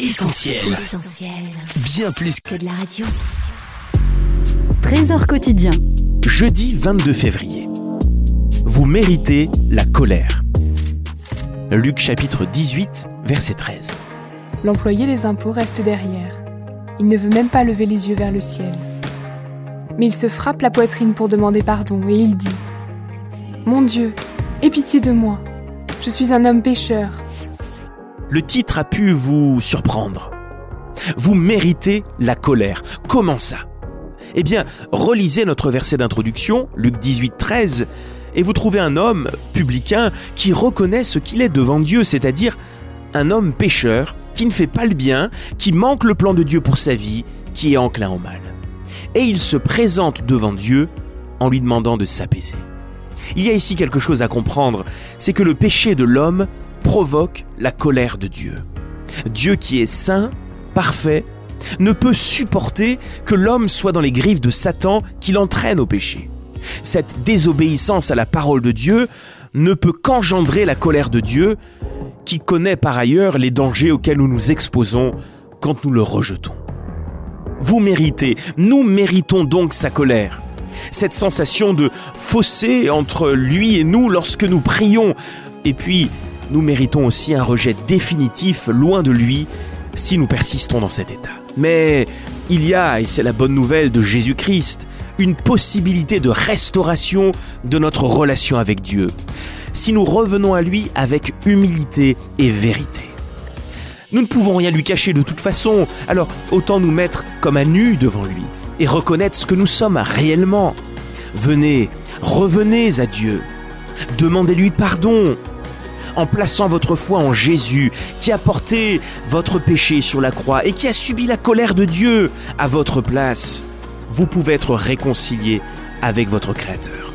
Essentiel. Bien plus que de la radio. Trésor quotidien. Jeudi 22 février. Vous méritez la colère. Luc chapitre 18, verset 13. L'employé des impôts reste derrière. Il ne veut même pas lever les yeux vers le ciel. Mais il se frappe la poitrine pour demander pardon et il dit Mon Dieu, aie pitié de moi. Je suis un homme pécheur. Le titre a pu vous surprendre. Vous méritez la colère. Comment ça? Eh bien, relisez notre verset d'introduction, Luc 18, 13, et vous trouvez un homme, publicain, qui reconnaît ce qu'il est devant Dieu, c'est-à-dire un homme pécheur, qui ne fait pas le bien, qui manque le plan de Dieu pour sa vie, qui est enclin au mal. Et il se présente devant Dieu en lui demandant de s'apaiser. Il y a ici quelque chose à comprendre, c'est que le péché de l'homme provoque la colère de Dieu. Dieu qui est saint, parfait, ne peut supporter que l'homme soit dans les griffes de Satan qui l'entraîne au péché. Cette désobéissance à la parole de Dieu ne peut qu'engendrer la colère de Dieu, qui connaît par ailleurs les dangers auxquels nous nous exposons quand nous le rejetons. Vous méritez, nous méritons donc sa colère. Cette sensation de fossé entre lui et nous lorsque nous prions, et puis nous méritons aussi un rejet définitif loin de lui si nous persistons dans cet état. Mais il y a, et c'est la bonne nouvelle de Jésus-Christ, une possibilité de restauration de notre relation avec Dieu, si nous revenons à lui avec humilité et vérité. Nous ne pouvons rien lui cacher de toute façon, alors autant nous mettre comme à nu devant lui et reconnaître ce que nous sommes réellement. Venez, revenez à Dieu, demandez-lui pardon, en plaçant votre foi en Jésus, qui a porté votre péché sur la croix et qui a subi la colère de Dieu à votre place, vous pouvez être réconcilié avec votre Créateur.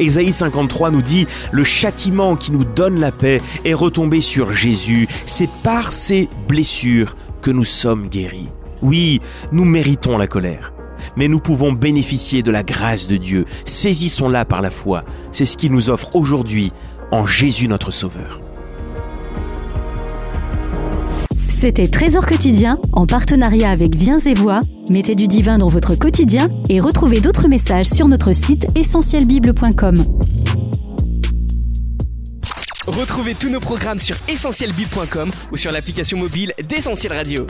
Ésaïe 53 nous dit, le châtiment qui nous donne la paix est retombé sur Jésus. C'est par ses blessures que nous sommes guéris. Oui, nous méritons la colère, mais nous pouvons bénéficier de la grâce de Dieu. Saisissons-la par la foi. C'est ce qu'il nous offre aujourd'hui en Jésus notre Sauveur. C'était Trésor quotidien en partenariat avec Viens et Voix. Mettez du divin dans votre quotidien et retrouvez d'autres messages sur notre site essentielbible.com. Retrouvez tous nos programmes sur essentielbible.com ou sur l'application mobile d'Essentiel Radio.